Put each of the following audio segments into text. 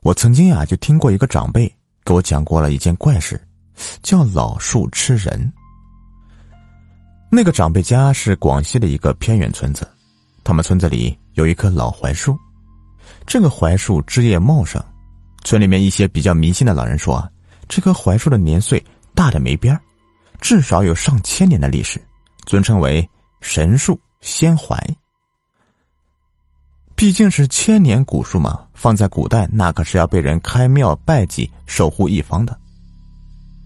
我曾经呀就听过一个长辈给我讲过了一件怪事，叫老树吃人。那个长辈家是广西的一个偏远村子，他们村子里有一棵老槐树，这个槐树枝叶茂盛，村里面一些比较迷信的老人说，这棵槐树的年岁大的没边至少有上千年的历史，尊称为神树仙槐。毕竟是千年古树嘛，放在古代那可是要被人开庙拜祭、守护一方的。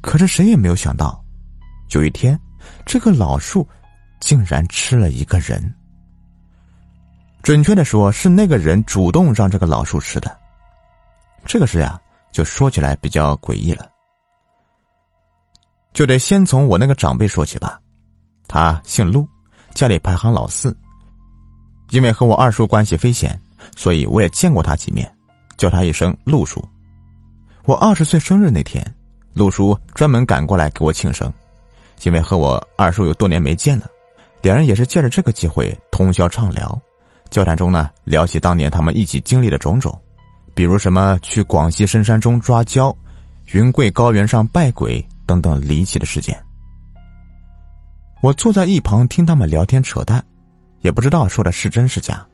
可是谁也没有想到，有一天，这个老树竟然吃了一个人。准确的说，是那个人主动让这个老树吃的。这个事呀，就说起来比较诡异了。就得先从我那个长辈说起吧，他姓陆，家里排行老四。因为和我二叔关系匪浅，所以我也见过他几面，叫他一声陆叔。我二十岁生日那天，陆叔专门赶过来给我庆生，因为和我二叔有多年没见了，两人也是借着这个机会通宵畅聊。交谈中呢，聊起当年他们一起经历的种种，比如什么去广西深山中抓蛟、云贵高原上拜鬼等等离奇的事件。我坐在一旁听他们聊天扯淡。也不知道说的是真是假，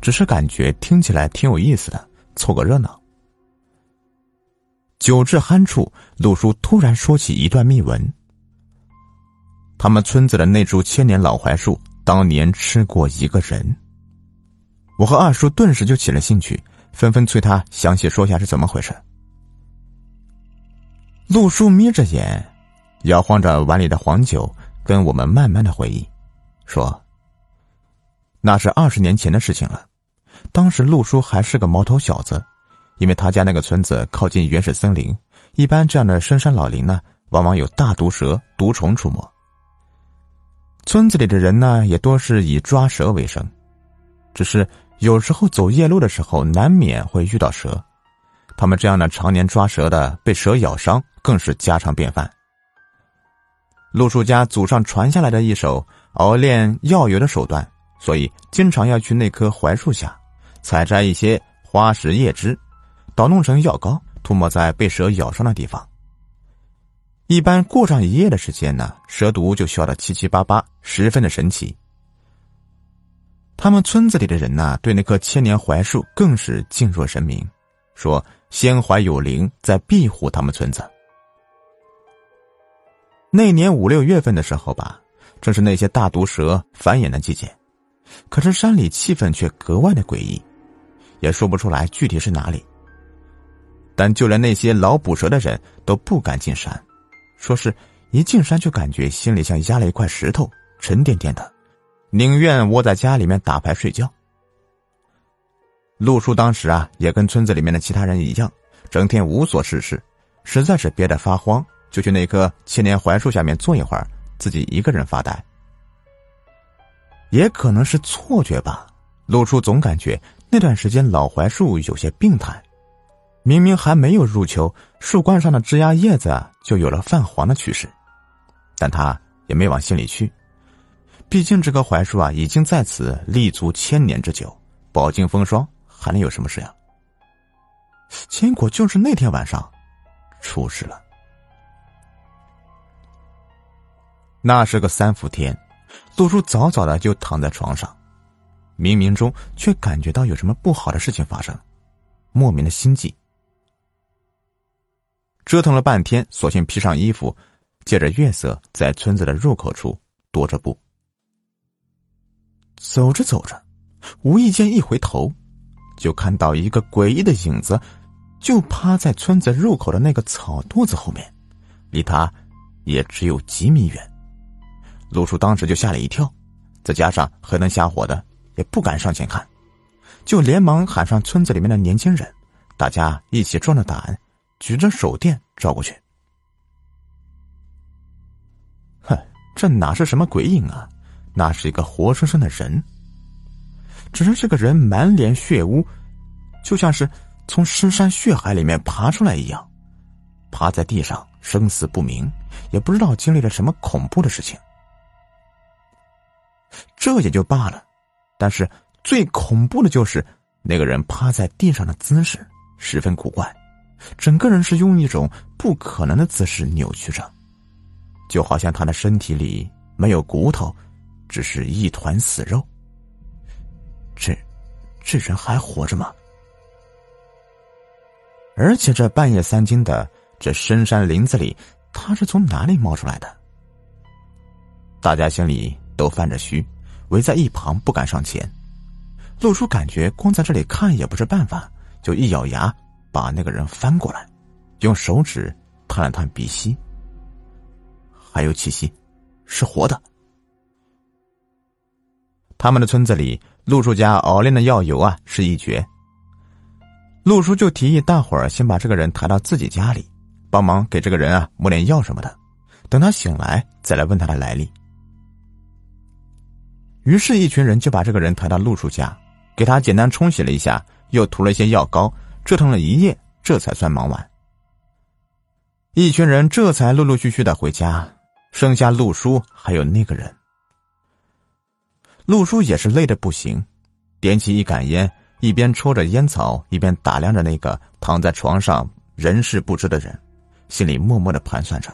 只是感觉听起来挺有意思的，凑个热闹。酒至酣处，陆叔突然说起一段秘闻：他们村子的那株千年老槐树当年吃过一个人。我和二叔顿时就起了兴趣，纷纷催他详细说下是怎么回事。陆叔眯着眼，摇晃着碗里的黄酒，跟我们慢慢的回忆，说。那是二十年前的事情了，当时陆叔还是个毛头小子，因为他家那个村子靠近原始森林，一般这样的深山老林呢，往往有大毒蛇、毒虫出没。村子里的人呢，也多是以抓蛇为生，只是有时候走夜路的时候，难免会遇到蛇，他们这样的常年抓蛇的，被蛇咬伤更是家常便饭。陆叔家祖上传下来的一手熬炼药油的手段。所以，经常要去那棵槐树下，采摘一些花石叶枝，捣弄成药膏，涂抹在被蛇咬伤的地方。一般过上一夜的时间呢，蛇毒就消得七七八八，十分的神奇。他们村子里的人呢，对那棵千年槐树更是敬若神明，说仙槐有灵，在庇护他们村子。那年五六月份的时候吧，正是那些大毒蛇繁衍的季节。可是山里气氛却格外的诡异，也说不出来具体是哪里。但就连那些老捕蛇的人都不敢进山，说是一进山就感觉心里像压了一块石头，沉甸甸的，宁愿窝在家里面打牌睡觉。陆叔当时啊，也跟村子里面的其他人一样，整天无所事事，实在是憋得发慌，就去那棵千年槐树下面坐一会儿，自己一个人发呆。也可能是错觉吧，陆叔总感觉那段时间老槐树有些病态，明明还没有入秋，树冠上的枝丫叶子就有了泛黄的趋势，但他也没往心里去，毕竟这棵槐树啊已经在此立足千年之久，饱经风霜，还能有什么事呀？结果就是那天晚上，出事了。那是个三伏天。陆叔早早的就躺在床上，冥冥中却感觉到有什么不好的事情发生，莫名的心悸。折腾了半天，索性披上衣服，借着月色在村子的入口处踱着步。走着走着，无意间一回头，就看到一个诡异的影子，就趴在村子入口的那个草垛子后面，离他也只有几米远。陆叔当时就吓了一跳，再加上黑灯瞎火的，也不敢上前看，就连忙喊上村子里面的年轻人，大家一起壮着胆，举着手电照过去。哼，这哪是什么鬼影啊？那是一个活生生的人，只是这个人满脸血污，就像是从深山血海里面爬出来一样，趴在地上生死不明，也不知道经历了什么恐怖的事情。这也就罢了，但是最恐怖的就是那个人趴在地上的姿势，十分古怪，整个人是用一种不可能的姿势扭曲着，就好像他的身体里没有骨头，只是一团死肉。这，这人还活着吗？而且这半夜三更的，这深山林子里，他是从哪里冒出来的？大家心里都犯着虚，围在一旁不敢上前。陆叔感觉光在这里看也不是办法，就一咬牙把那个人翻过来，用手指探了探鼻息，还有气息，是活的。他们的村子里，陆叔家熬炼的药油啊是一绝。陆叔就提议大伙儿先把这个人抬到自己家里，帮忙给这个人啊抹点药什么的，等他醒来再来问他的来历。于是，一群人就把这个人抬到陆叔家。给他简单冲洗了一下，又涂了一些药膏，折腾了一夜，这才算忙完。一群人这才陆陆续续的回家，剩下陆叔还有那个人。陆叔也是累得不行，点起一杆烟，一边抽着烟草，一边打量着那个躺在床上人事不知的人，心里默默的盘算着。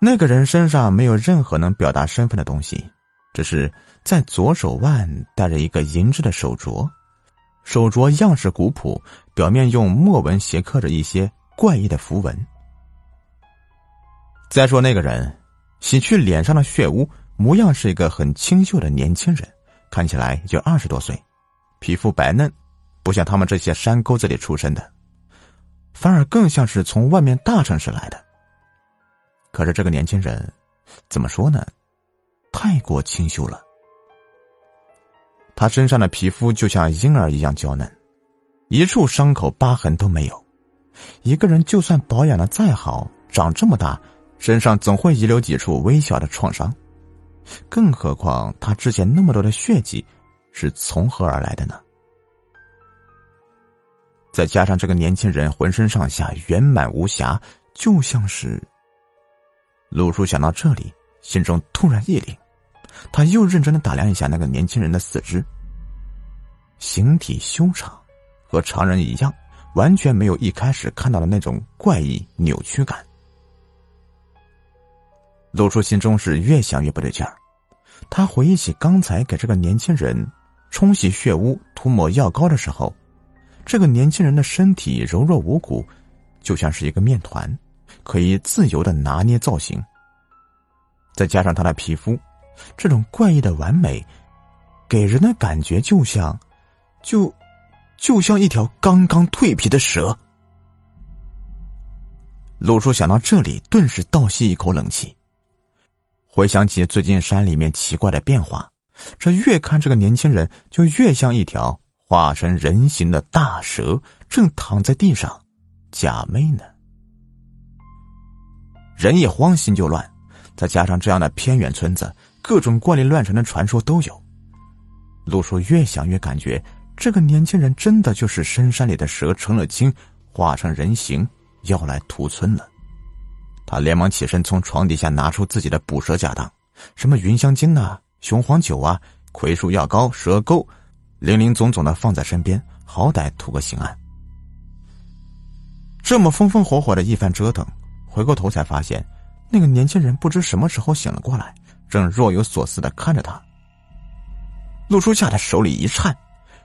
那个人身上没有任何能表达身份的东西。只是在左手腕戴着一个银质的手镯，手镯样式古朴，表面用墨纹斜刻着一些怪异的符文。再说那个人，洗去脸上的血污，模样是一个很清秀的年轻人，看起来就二十多岁，皮肤白嫩，不像他们这些山沟子里出生的，反而更像是从外面大城市来的。可是这个年轻人，怎么说呢？太过清秀了，他身上的皮肤就像婴儿一样娇嫩，一处伤口疤痕都没有。一个人就算保养的再好，长这么大，身上总会遗留几处微小的创伤。更何况他之前那么多的血迹，是从何而来的呢？再加上这个年轻人浑身上下圆满无瑕，就像是……陆叔想到这里。心中突然一凛，他又认真的打量一下那个年轻人的四肢，形体修长，和常人一样，完全没有一开始看到的那种怪异扭曲感。陆叔心中是越想越不对劲儿，他回忆起刚才给这个年轻人冲洗血污、涂抹药膏的时候，这个年轻人的身体柔弱无骨，就像是一个面团，可以自由的拿捏造型。再加上他的皮肤，这种怪异的完美，给人的感觉就像，就，就像一条刚刚蜕皮的蛇。陆叔想到这里，顿时倒吸一口冷气。回想起最近山里面奇怪的变化，这越看这个年轻人就越像一条化成人形的大蛇，正躺在地上假寐呢。人一慌，心就乱。再加上这样的偏远村子，各种怪力乱神的传说都有。陆叔越想越感觉，这个年轻人真的就是深山里的蛇成了精，化成人形要来屠村了。他连忙起身，从床底下拿出自己的捕蛇家当，什么云香精啊、雄黄酒啊、葵树药膏、蛇钩，零零总总的放在身边，好歹图个心安。这么风风火火的一番折腾，回过头才发现。那个年轻人不知什么时候醒了过来，正若有所思的看着他。陆叔吓得手里一颤，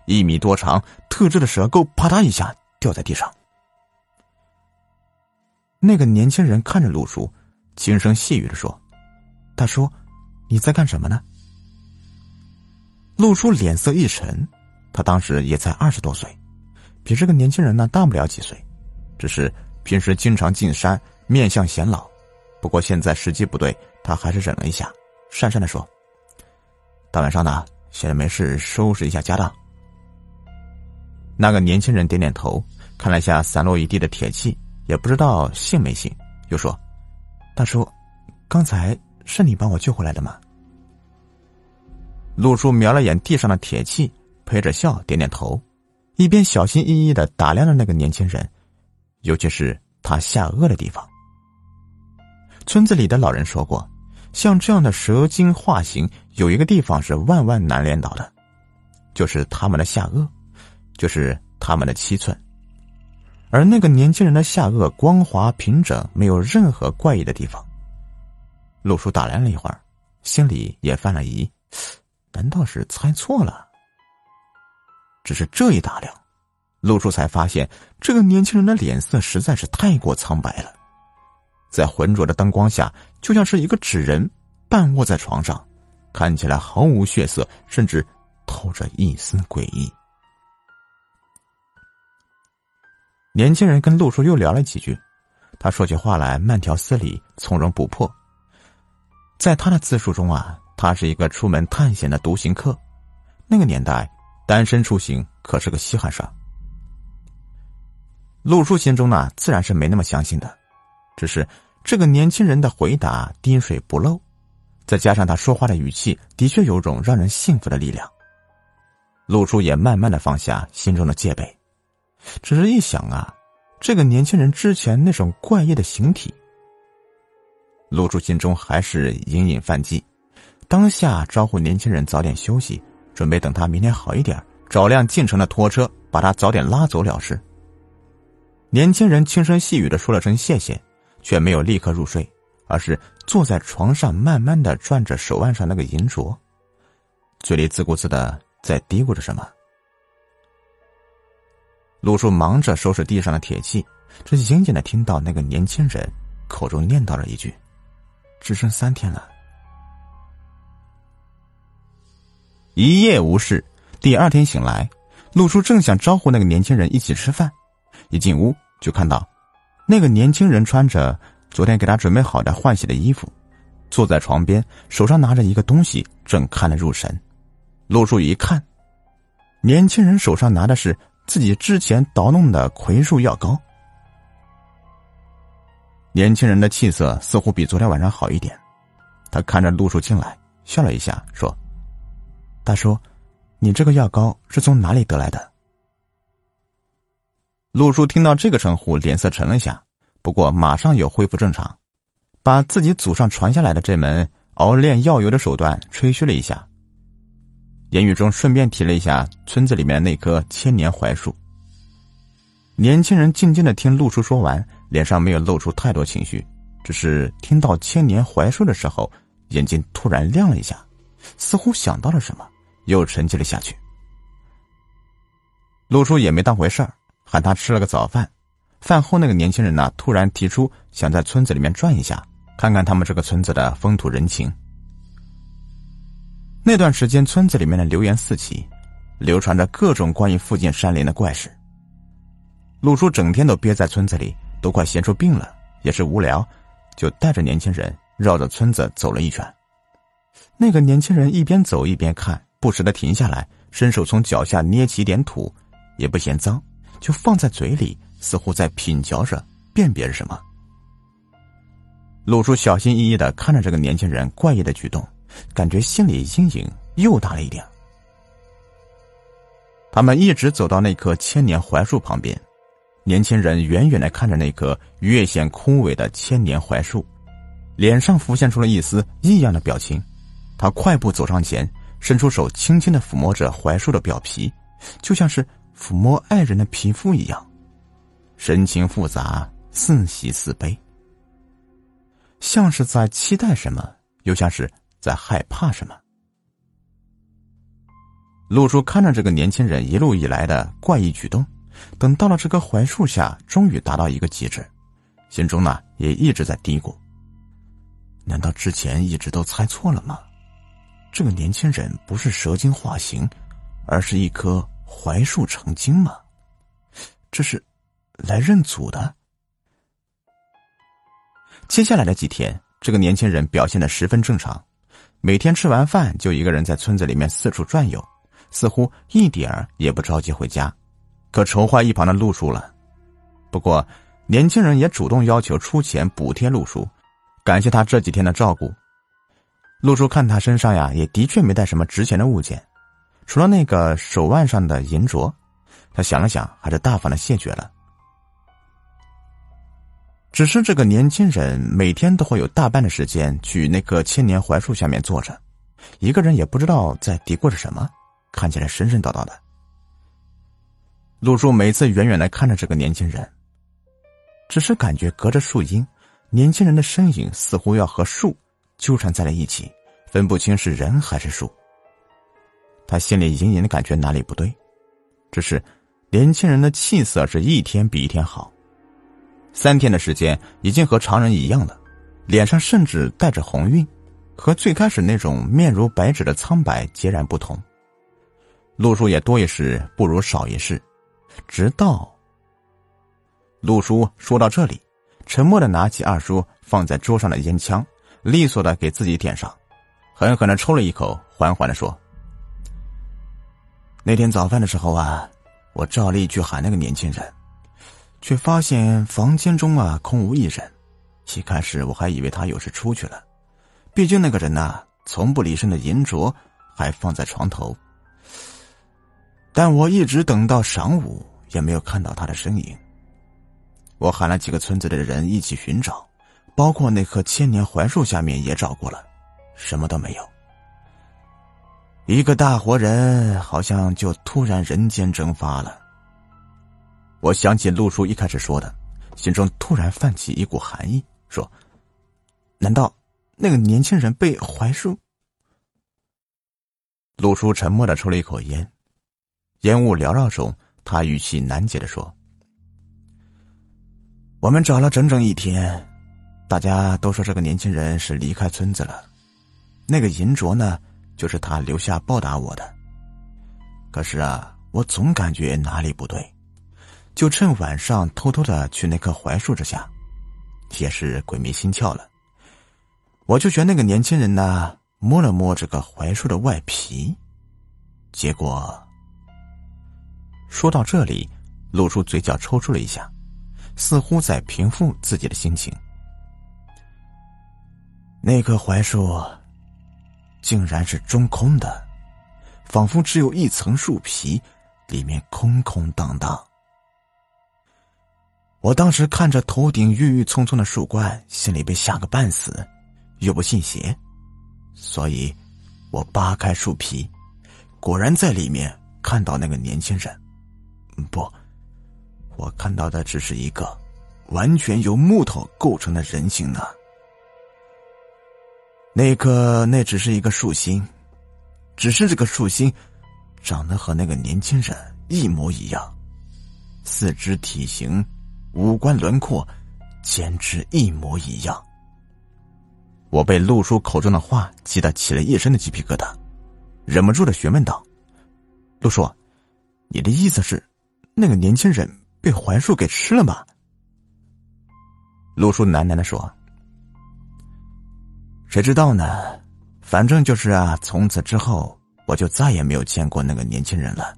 一米多长、特制的蛇钩啪嗒一下掉在地上。那个年轻人看着陆叔，轻声细语的说：“大叔，你在干什么呢？”陆叔脸色一沉，他当时也才二十多岁，比这个年轻人呢大不了几岁，只是平时经常进山，面相显老。不过现在时机不对，他还是忍了一下，讪讪的说：“大晚上的，闲着没事，收拾一下家当。”那个年轻人点点头，看了一下散落一地的铁器，也不知道信没信，又说：“大叔，刚才是你把我救回来的吗？”陆叔瞄了眼地上的铁器，陪着笑点点头，一边小心翼翼的打量着那个年轻人，尤其是他下颚的地方。村子里的老人说过，像这样的蛇精化形，有一个地方是万万难连到的，就是他们的下颚，就是他们的七寸。而那个年轻人的下颚光滑平整，没有任何怪异的地方。陆叔打量了一会儿，心里也犯了疑：难道是猜错了？只是这一打量，陆叔才发现这个年轻人的脸色实在是太过苍白了，在浑浊的灯光下，就像是一个纸人半卧在床上，看起来毫无血色，甚至透着一丝诡异。年轻人跟陆叔又聊了几句，他说起话来慢条斯理，从容不迫。在他的自述中啊，他是一个出门探险的独行客，那个年代。单身出行可是个稀罕事儿。陆叔心中呢，自然是没那么相信的，只是这个年轻人的回答滴水不漏，再加上他说话的语气，的确有种让人信服的力量。陆叔也慢慢的放下心中的戒备，只是一想啊，这个年轻人之前那种怪异的形体，陆叔心中还是隐隐犯忌，当下招呼年轻人早点休息。准备等他明天好一点，找辆进城的拖车把他早点拉走了事。年轻人轻声细语的说了声谢谢，却没有立刻入睡，而是坐在床上慢慢的转着手腕上那个银镯，嘴里自顾自的在嘀咕着什么。陆叔忙着收拾地上的铁器，只隐隐的听到那个年轻人口中念叨了一句：“只剩三天了。”一夜无事，第二天醒来，陆叔正想招呼那个年轻人一起吃饭，一进屋就看到，那个年轻人穿着昨天给他准备好的换洗的衣服，坐在床边，手上拿着一个东西，正看得入神。陆叔一看，年轻人手上拿的是自己之前捣弄的葵树药膏。年轻人的气色似乎比昨天晚上好一点，他看着陆叔进来，笑了一下，说。大叔，你这个药膏是从哪里得来的？陆叔听到这个称呼，脸色沉了下，不过马上又恢复正常，把自己祖上传下来的这门熬炼药油的手段吹嘘了一下，言语中顺便提了一下村子里面那棵千年槐树。年轻人静静的听陆叔说完，脸上没有露出太多情绪，只是听到千年槐树的时候，眼睛突然亮了一下，似乎想到了什么。又沉寂了下去。陆叔也没当回事儿，喊他吃了个早饭。饭后，那个年轻人呢，突然提出想在村子里面转一下，看看他们这个村子的风土人情。那段时间，村子里面的流言四起，流传着各种关于附近山林的怪事。陆叔整天都憋在村子里，都快闲出病了，也是无聊，就带着年轻人绕着村子走了一圈。那个年轻人一边走一边看。不时的停下来，伸手从脚下捏起点土，也不嫌脏，就放在嘴里，似乎在品嚼着，辨别着什么。陆叔小心翼翼的看着这个年轻人怪异的举动，感觉心里阴影又大了一点。他们一直走到那棵千年槐树旁边，年轻人远远的看着那棵越显枯萎的千年槐树，脸上浮现出了一丝异样的表情。他快步走上前。伸出手，轻轻的抚摸着槐树的表皮，就像是抚摸爱人的皮肤一样，神情复杂，似喜似悲，像是在期待什么，又像是在害怕什么。陆叔看着这个年轻人一路以来的怪异举动，等到了这棵槐树下，终于达到一个极致，心中呢也一直在嘀咕：难道之前一直都猜错了吗？这个年轻人不是蛇精化形，而是一棵槐树成精吗？这是来认祖的。接下来的几天，这个年轻人表现的十分正常，每天吃完饭就一个人在村子里面四处转悠，似乎一点儿也不着急回家，可愁坏一旁的陆叔了。不过，年轻人也主动要求出钱补贴陆叔，感谢他这几天的照顾。陆叔看他身上呀，也的确没带什么值钱的物件，除了那个手腕上的银镯。他想了想，还是大方的谢绝了。只是这个年轻人每天都会有大半的时间去那棵千年槐树下面坐着，一个人也不知道在嘀咕着什么，看起来神神叨叨的。陆叔每次远远的看着这个年轻人，只是感觉隔着树荫，年轻人的身影似乎要和树纠缠在了一起，分不清是人还是树。他心里隐隐的感觉哪里不对，只是年轻人的气色是一天比一天好，三天的时间已经和常人一样了，脸上甚至带着红晕，和最开始那种面如白纸的苍白截然不同。陆叔也多一事不如少一事，直到陆叔说到这里，沉默的拿起二叔放在桌上的烟枪，利索的给自己点上，狠狠的抽了一口，缓缓的说：“那天早饭的时候啊，我照例去喊那个年轻人，却发现房间中啊空无一人。一开始我还以为他有事出去了，毕竟那个人呐从不离身的银镯还放在床头。”但我一直等到晌午，也没有看到他的身影。我喊了几个村子里的人一起寻找，包括那棵千年槐树下面也找过了，什么都没有。一个大活人好像就突然人间蒸发了。我想起陆叔一开始说的，心中突然泛起一股寒意，说：“难道那个年轻人被槐树？”陆叔沉默的抽了一口烟。烟雾缭绕中，他语气难解的说：“我们找了整整一天，大家都说这个年轻人是离开村子了。那个银镯呢，就是他留下报答我的。可是啊，我总感觉哪里不对，就趁晚上偷偷的去那棵槐树之下，也是鬼迷心窍了。我就学那个年轻人呢，摸了摸这个槐树的外皮，结果。”说到这里，露出嘴角抽搐了一下，似乎在平复自己的心情。那棵槐树竟然是中空的，仿佛只有一层树皮，里面空空荡荡。我当时看着头顶郁郁葱葱的树冠，心里被吓个半死，又不信邪，所以，我扒开树皮，果然在里面看到那个年轻人。不，我看到的只是一个完全由木头构成的人形呢。那个那只是一个树心，只是这个树心长得和那个年轻人一模一样，四肢体型、五官轮廓简直一模一样。我被陆叔口中的话激得起了一身的鸡皮疙瘩，忍不住的询问道：“陆叔，你的意思是？”那个年轻人被槐树给吃了吗？陆叔喃喃的说：“谁知道呢？反正就是啊，从此之后，我就再也没有见过那个年轻人了。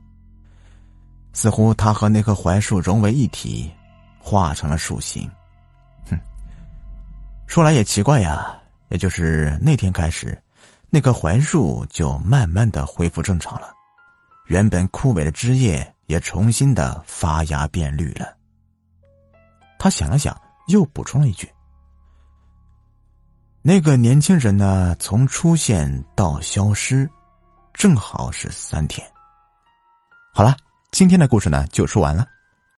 似乎他和那棵槐树融为一体，化成了树形。哼，说来也奇怪呀，也就是那天开始，那棵槐树就慢慢的恢复正常了，原本枯萎的枝叶。”也重新的发芽变绿了。他想了想，又补充了一句：“那个年轻人呢，从出现到消失，正好是三天。”好了，今天的故事呢就说完了。